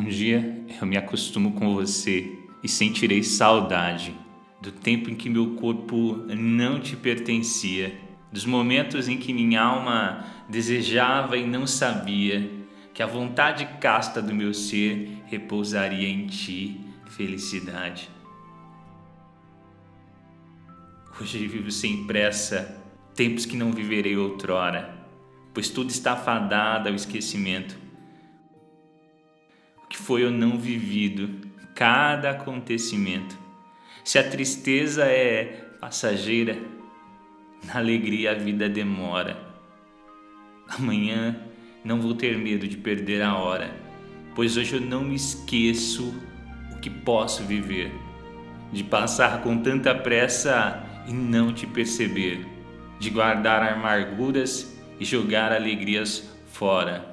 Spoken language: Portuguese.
Um dia eu me acostumo com você e sentirei saudade do tempo em que meu corpo não te pertencia, dos momentos em que minha alma desejava e não sabia que a vontade casta do meu ser repousaria em ti, felicidade. Hoje vivo sem pressa, tempos que não viverei outrora, pois tudo está fadado ao esquecimento que foi ou não vivido cada acontecimento. Se a tristeza é passageira, na alegria a vida demora. Amanhã não vou ter medo de perder a hora, pois hoje eu não me esqueço o que posso viver, de passar com tanta pressa e não te perceber, de guardar amarguras e jogar alegrias fora